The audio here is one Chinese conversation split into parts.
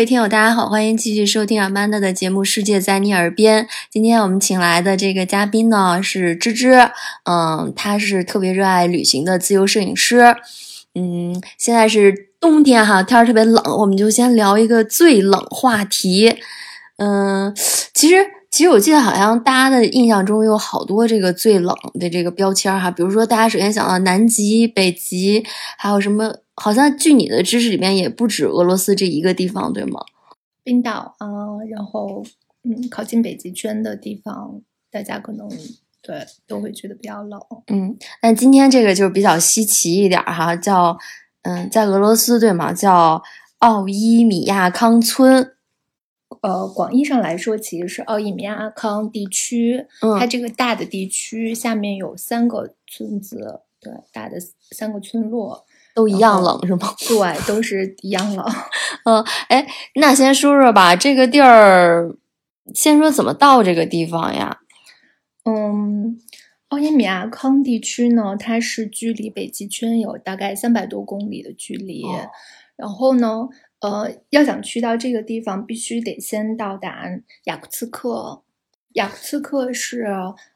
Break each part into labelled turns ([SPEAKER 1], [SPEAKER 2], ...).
[SPEAKER 1] 各位听友，大家好，欢迎继续收听 Amanda 的节目《世界在你耳边》。今天我们请来的这个嘉宾呢是芝芝，嗯，她是特别热爱旅行的自由摄影师。嗯，现在是冬天哈，天儿特别冷，我们就先聊一个最冷话题。嗯，其实其实我记得好像大家的印象中有好多这个最冷的这个标签哈，比如说大家首先想到南极、北极，还有什么？好像据你的知识里面也不止俄罗斯这一个地方，对吗？
[SPEAKER 2] 冰岛啊，然后嗯，靠近北极圈的地方，大家可能对都会觉得比较冷。
[SPEAKER 1] 嗯，但今天这个就是比较稀奇一点哈，叫嗯，在俄罗斯对吗？叫奥伊米亚康村。
[SPEAKER 2] 呃，广义上来说，其实是奥伊米亚康地区。
[SPEAKER 1] 嗯，
[SPEAKER 2] 它这个大的地区下面有三个村子，对，大的三个村落。
[SPEAKER 1] 都一样冷是吗？
[SPEAKER 2] 对，都是一样冷。
[SPEAKER 1] 嗯，哎，那先说说吧，这个地儿，先说怎么到这个地方呀？
[SPEAKER 2] 嗯，奥伊米亚康地区呢，它是距离北极圈有大概三百多公里的距离。然后呢，呃，要想去到这个地方，必须得先到达雅库茨克。雅库茨克是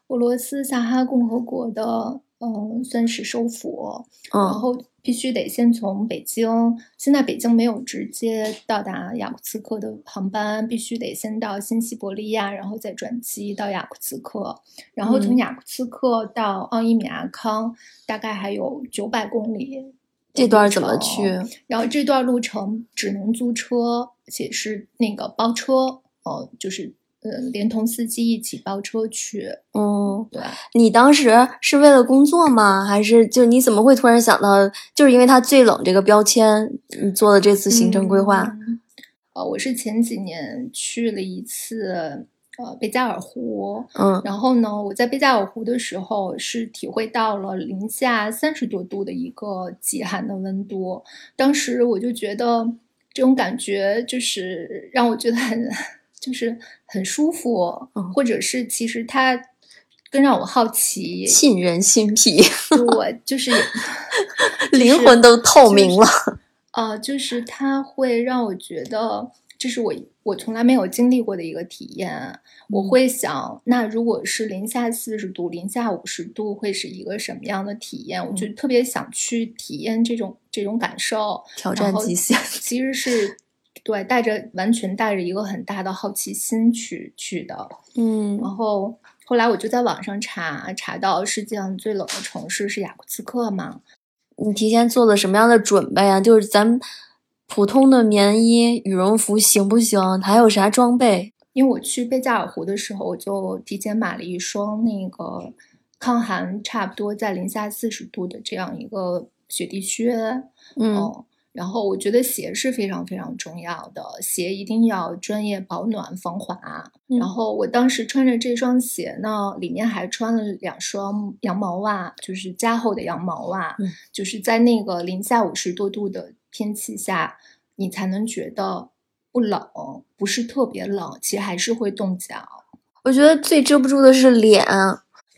[SPEAKER 2] 俄罗斯萨哈共和国的，嗯，算是首府。然后。必须得先从北京，现在北京没有直接到达雅库茨克的航班，必须得先到新西伯利亚，然后再转机到雅库茨克，然后从雅库茨克到奥伊米亚康，大概还有九百公里。
[SPEAKER 1] 这段怎么去？
[SPEAKER 2] 然后这段路程只能租车，且是那个包车，哦，就是。呃，连同司机一起包车去。
[SPEAKER 1] 嗯，
[SPEAKER 2] 对。
[SPEAKER 1] 你当时是为了工作吗？还是就你怎么会突然想到，就是因为它最冷这个标签，你做的这次行程规划？
[SPEAKER 2] 呃，我是前几年去了一次呃贝加尔湖。
[SPEAKER 1] 嗯。
[SPEAKER 2] 然后呢，我在贝加尔湖的时候是体会到了零下三十多度的一个极寒的温度。当时我就觉得这种感觉就是让我觉得很。就是很舒服，嗯或者是其实它更让我好奇，
[SPEAKER 1] 沁人心脾。
[SPEAKER 2] 我就是
[SPEAKER 1] 灵魂都透明了。
[SPEAKER 2] 呃，就是它会让我觉得，这是我我从来没有经历过的一个体验。我会想，那如果是零下四十度、零下五十度，会是一个什么样的体验？我就特别想去体验这种这种感受，
[SPEAKER 1] 挑战极限。
[SPEAKER 2] 其实是。对，带着完全带着一个很大的好奇心去去的，
[SPEAKER 1] 嗯，
[SPEAKER 2] 然后后来我就在网上查，查到世界上最冷的城市是雅库茨克嘛。
[SPEAKER 1] 你提前做了什么样的准备啊？就是咱普通的棉衣、羽绒服行不行？还有啥装备？
[SPEAKER 2] 因为我去贝加尔湖的时候，我就提前买了一双那个抗寒差不多在零下四十度的这样一个雪地靴，
[SPEAKER 1] 嗯。
[SPEAKER 2] 然后我觉得鞋是非常非常重要的，鞋一定要专业保暖防滑。然后我当时穿着这双鞋呢，里面还穿了两双羊毛袜，就是加厚的羊毛袜，就是在那个零下五十多度的天气下，你才能觉得不冷，不是特别冷，其实还是会冻脚。
[SPEAKER 1] 我觉得最遮不住的是脸。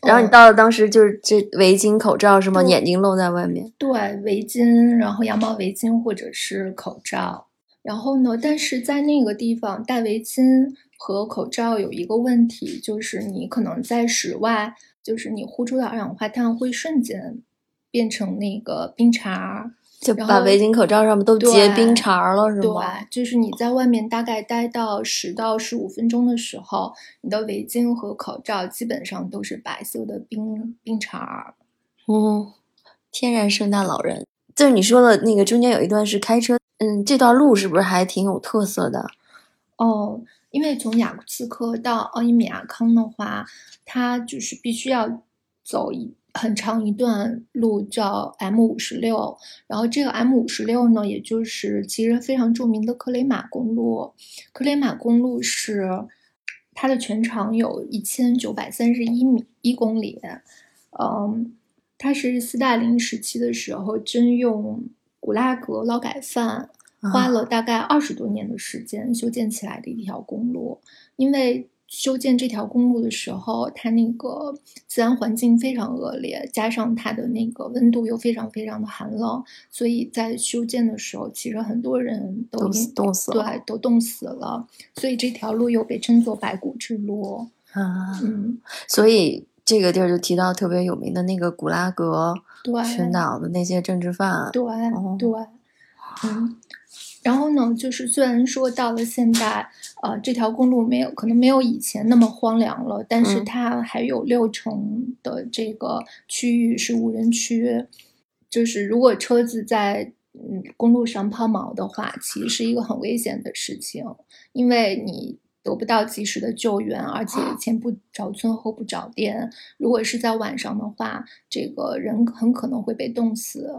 [SPEAKER 1] 然后你到了当时就是这围巾、口罩是吗？眼睛露在外面。
[SPEAKER 2] 对，围巾，然后羊毛围巾或者是口罩。然后呢，但是在那个地方戴围巾和口罩有一个问题，就是你可能在室外，就是你呼出的二氧化碳会瞬间变成那个冰碴。
[SPEAKER 1] 就把围巾、口罩上面都结冰碴了，是
[SPEAKER 2] 吗？对，就是你在外面大概待到十到十五分钟的时候，你的围巾和口罩基本上都是白色的冰冰碴。
[SPEAKER 1] 嗯，天然圣诞老人。就是你说的那个中间有一段是开车，嗯，这段路是不是还挺有特色的？
[SPEAKER 2] 哦，因为从雅库茨克到奥伊米亚康的话，它就是必须要走一。很长一段路叫 M 五十六，然后这个 M 五十六呢，也就是其实非常著名的克雷马公路。克雷马公路是它的全长有一千九百三十一米一公里，嗯，它是斯大林时期的时候征用古拉格劳改犯，花了大概二十多年的时间修建起来的一条公路，因为。修建这条公路的时候，它那个自然环境非常恶劣，加上它的那个温度又非常非常的寒冷，所以在修建的时候，其实很多人都
[SPEAKER 1] 冻死冻死了
[SPEAKER 2] 对，都冻死了。所以这条路又被称作白骨之路。
[SPEAKER 1] 啊，
[SPEAKER 2] 嗯，
[SPEAKER 1] 所以这个地儿就提到特别有名的那个古拉格
[SPEAKER 2] 对，
[SPEAKER 1] 群岛的那些政治犯，
[SPEAKER 2] 对
[SPEAKER 1] 哦
[SPEAKER 2] 对，嗯。然后呢，就是虽然说到了现在，呃，这条公路没有可能没有以前那么荒凉了，但是
[SPEAKER 1] 嗯
[SPEAKER 2] 它还有六成的这个区域是无人区。就是如果车子在嗯公路上抛锚的话，其实是一个很危险的事情，因为你得不到及时的救援，而且前不着村后不着店。如果是在晚上的话，这个人很可能会被冻死。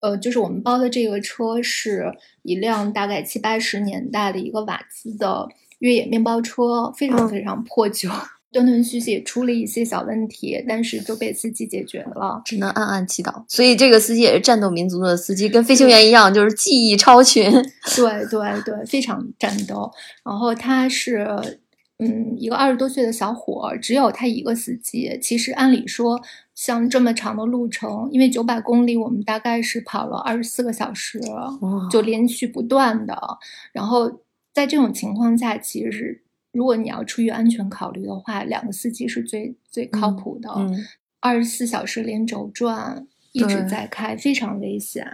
[SPEAKER 2] 呃，就是我们包的这个车是一辆大概七八十年代的一个瓦兹的越野面包车，非常
[SPEAKER 1] 嗯
[SPEAKER 2] 非常破旧，断断续续出了一些小问题，但是都被司机解决了。
[SPEAKER 1] 只能暗暗祈祷。所以这个司机也是战斗民族的司机，跟飞行员一样，就是技艺超群。
[SPEAKER 2] 对对对，非常战斗。然后他是，嗯，一个二十多岁的小伙儿，只有他一个司机。其实按理说，像这么长的路程，因为九百公里，我们大概是跑了二十四个小时，
[SPEAKER 1] 哇
[SPEAKER 2] 就连续不断的。然后在这种情况下，其实是如果你要出于安全考虑的话，两个司机是最最靠谱的。
[SPEAKER 1] 嗯，
[SPEAKER 2] 二十四小时连轴转，一直在开，非常危险。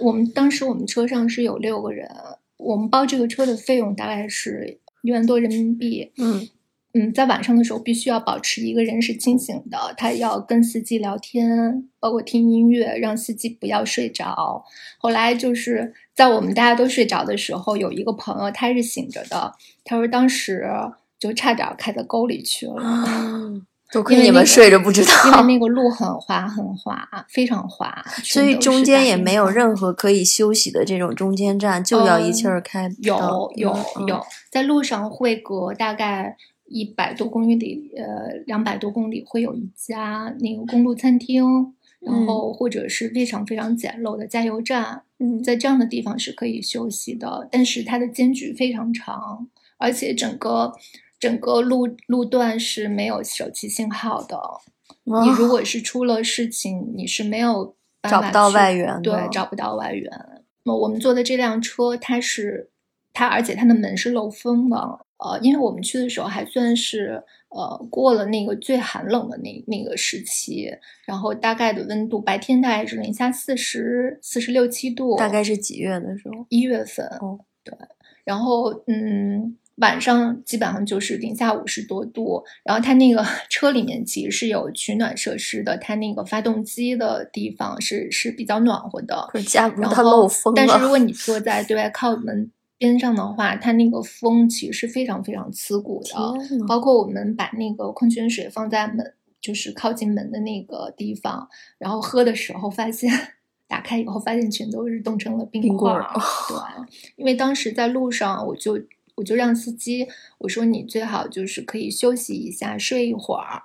[SPEAKER 2] 我们当时我们车上是有六个人，我们包这个车的费用大概是一万多人民币。
[SPEAKER 1] 嗯
[SPEAKER 2] 嗯，在晚上的时候必须要保持一个人是清醒的，他要跟司机聊天，包括听音乐，让司机不要睡着。后来就是在我们大家都睡着的时候，有一个朋友他是醒着的，他说当时就差点开到沟里去了。
[SPEAKER 1] 多亏你们睡着不知道，
[SPEAKER 2] 因为那个路很滑很滑，非常滑，
[SPEAKER 1] 所以中间也没有任何可以休息的这种中间站，就要一气儿开到。
[SPEAKER 2] 有有
[SPEAKER 1] 嗯
[SPEAKER 2] 有，在路上会隔大概一百多公里，呃，两百多公里会有一家那个公路餐厅，然后或者是非常非常简陋的加油站，
[SPEAKER 1] 嗯
[SPEAKER 2] 在这样的地方是可以休息的，但是它的间距非常长，而且整个整个路路段是没有手机信号的。
[SPEAKER 1] 哇
[SPEAKER 2] 你如果是出了事情，你是没有办法
[SPEAKER 1] 找不到外援的
[SPEAKER 2] 对，找不到外援。那我们坐的这辆车，它是它，而且它的门是漏风的。呃，因为我们去的时候还算是呃过了那个最寒冷的那那个时期，然后大概的温度白天大概是零下四十四十六七度，
[SPEAKER 1] 大概是几月的时候？
[SPEAKER 2] 一月份。
[SPEAKER 1] 哦，
[SPEAKER 2] 对，然后嗯。晚上基本上就是零下五十多度，然后它那个 车里面其实是有取暖设施的，它那个发动机的地方是是比较暖和的。
[SPEAKER 1] 可是架不住
[SPEAKER 2] 然后
[SPEAKER 1] 它漏风
[SPEAKER 2] 但是如。果你坐 在对外靠门边上的话，它那个风其实是非常非常刺骨的。包括我们把那个矿泉水放在门，就是靠近门的那个地方，然后喝的时候发现。打开以后，发现全都是冻成了冰块。儿对，因为当时在路上，我就我就让司机我说你最好就是可以休息一下，睡一会儿。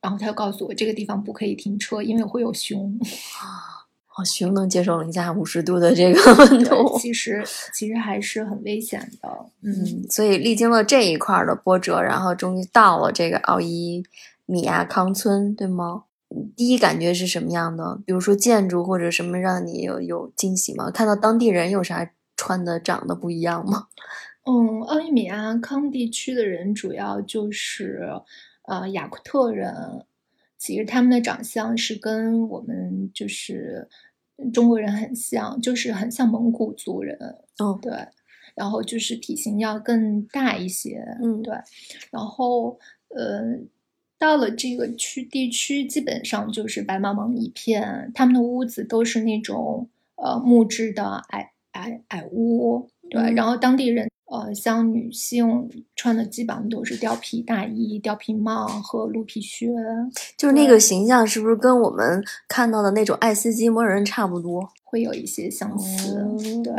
[SPEAKER 2] 然后他就告诉我这个地方不可以停车，因为会有熊。
[SPEAKER 1] 哦，熊能接受零下五十度的这个温，度。
[SPEAKER 2] 其实其实还是很危险的。嗯，
[SPEAKER 1] 嗯，所以历经了这一块儿的波折，然后终于到了这个奥伊米亚康村，对吗？嗯第一感觉是什么样的？比如说建筑或者什么让你有有惊喜吗？看到当地人有啥穿的长得不一样吗？
[SPEAKER 2] 嗯，奥伊米亚康地区的人主要就是呃雅库特人，其实他们的长相是跟我们就是中国人很像，就是很像蒙古族人。
[SPEAKER 1] 哦，
[SPEAKER 2] 对，然后就是体型要更大一些，
[SPEAKER 1] 嗯
[SPEAKER 2] 对，然后呃，到了这个区地区，基本上就是白茫茫一片，他们的屋子都是那种呃木质的矮矮矮屋，对，
[SPEAKER 1] 嗯。
[SPEAKER 2] 然后当地人呃，像女性穿的基本上都是貂皮大衣、貂皮帽和鹿皮靴，
[SPEAKER 1] 就是那个形象是不是跟我们看到的那种爱斯基摩人差不多？
[SPEAKER 2] 会有一些相似，
[SPEAKER 1] 哦
[SPEAKER 2] 对。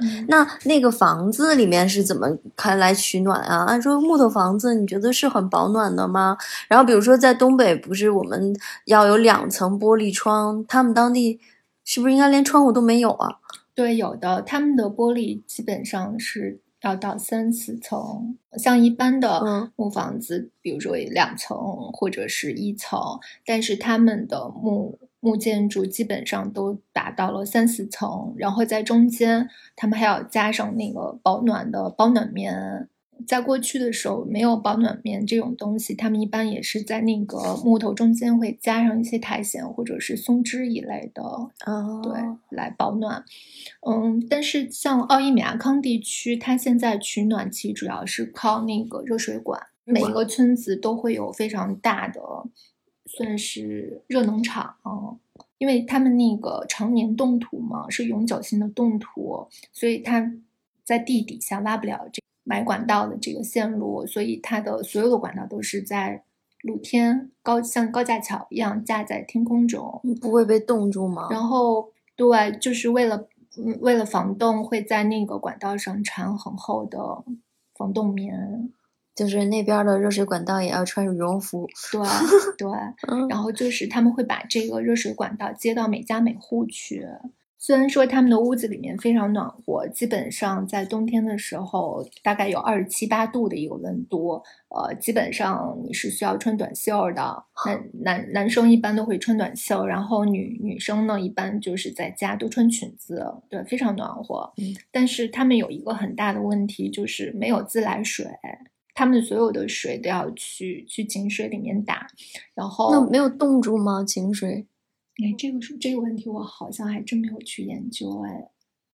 [SPEAKER 2] 嗯
[SPEAKER 1] 那那个房子里面是怎么开来取暖啊？按说木头房子，你觉得是很保暖的吗？然后比如说在东北，不是我们要有两层玻璃窗，他们当地是不是应该连窗户都没有啊？
[SPEAKER 2] 对，有的，他们的玻璃基本上是要到三四层。像一般的
[SPEAKER 1] 嗯
[SPEAKER 2] 木房子，比如说两层或者是一层，但是他们的木木建筑基本上都达到了三四层，然后在中间他们还要加上那个保暖的保暖棉。在过去的时候，没有保暖棉这种东西，他们一般也是在那个木头中间会加上一些苔藓或者是松枝一类的，
[SPEAKER 1] 哦，
[SPEAKER 2] 对，来保暖。嗯，但是像奥伊米亚康地区，它现在取暖气主要是靠那个热水管，每一个村子都会有非常大的，算是热能厂。因为他们那个常年冻土嘛，是永久性的冻土，所以它在地底下挖不了这埋管道的这个线路，所以它的所有的管道都是在露天高像高架桥一样架在天空中，
[SPEAKER 1] 不会被冻住吗？
[SPEAKER 2] 然后对，就是为了嗯为了防冻，会在那个管道上缠很厚的防冻棉。
[SPEAKER 1] 就是那边的热水管道也要穿羽绒服。
[SPEAKER 2] 对 对，
[SPEAKER 1] 嗯
[SPEAKER 2] 然后就是他们会把这个热水管道接到每家每户去。虽然说他们的屋子里面非常暖和，基本上在冬天的时候大概有二十七八度的一个温度，呃，基本上你是需要穿短袖的。男男男生一般都会穿短袖，然后女女生呢一般就是在家都穿裙子，对，非常暖和。
[SPEAKER 1] 嗯，
[SPEAKER 2] 但是他们有一个很大的问题，就是没有自来水。他们所有的水都要去去井水里面打，然后
[SPEAKER 1] 那没有冻住吗？井水？
[SPEAKER 2] 哎，这个是这个问题，我好像还真没有去研究。哎，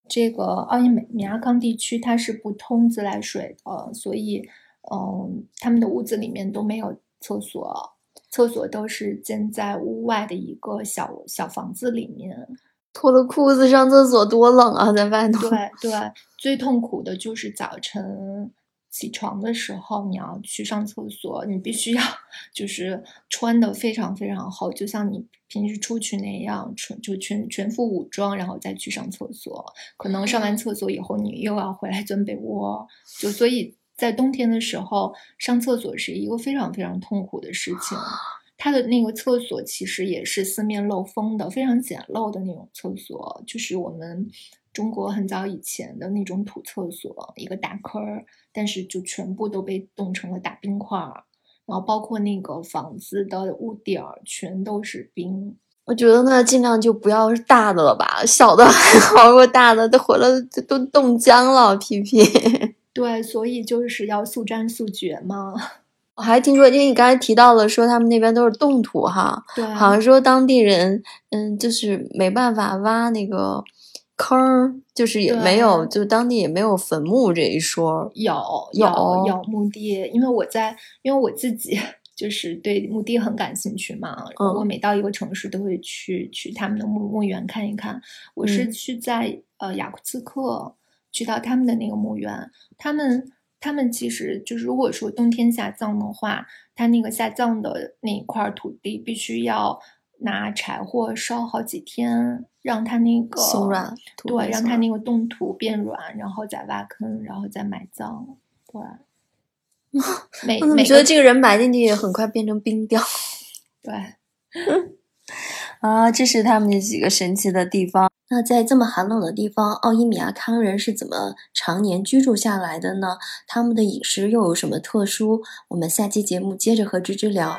[SPEAKER 2] 这个奥伊美米亚康地区它是不通自来水的，所以嗯，他们的屋子里面都没有厕所，厕所都是建在屋外的一个小小房子里面。
[SPEAKER 1] 脱了裤子上厕所多冷啊，在外头。
[SPEAKER 2] 对对，最痛苦的就是早晨。起床的时候，你要去上厕所，你必须要就是穿的非常非常厚，就像你平时出去那样，全就全全副武装，然后再去上厕所。可能上完厕所以后，你又要回来钻被窝，就所以在冬天的时候上厕所是一个非常非常痛苦的事情。它的那个厕所其实也是四面漏风的，非常简陋的那种厕所，就是我们中国很早以前的那种土厕所，一个大坑儿，但是就全部都被冻成了大冰块儿，然后包括那个房子的屋顶儿全都是冰。
[SPEAKER 1] 我觉得呢，尽量就不要是大的了吧，小的还好，如果大的都回来都冻僵了，皮皮。
[SPEAKER 2] 对，所以就是要速战速决嘛。
[SPEAKER 1] 我还听说，因为你刚才提到了，说他们那边都是冻土哈，
[SPEAKER 2] 对，
[SPEAKER 1] 好像说当地人，嗯，就是没办法挖那个坑儿，就是也没有，就当地也没有坟墓这一说。
[SPEAKER 2] 有有有墓地，因为我在，因为我自己 就是对墓地很感兴趣嘛，
[SPEAKER 1] 嗯、
[SPEAKER 2] 我每到一个城市都会去去他们的墓墓园看一看。我是
[SPEAKER 1] 嗯
[SPEAKER 2] 去在、呃雅库茨克去到他们的那个墓园，他们。他们其实就是，如果说冬天下葬的话，他那个下葬的那一块土地必须要拿柴火烧好几天，让它那个
[SPEAKER 1] 松软，
[SPEAKER 2] 对，让它那个冻土变软，然后再挖坑，然后再埋葬。对，每
[SPEAKER 1] 我怎么
[SPEAKER 2] 每
[SPEAKER 1] 觉得这个人埋进去也很快变成冰雕？
[SPEAKER 2] 对
[SPEAKER 1] 啊，这是他们那几个神奇的地方。那在这么寒冷的地方，奥伊米亚康人是怎么常年居住下来的呢？他们的饮食又有什么特殊？我们下期节目接着和芝芝聊。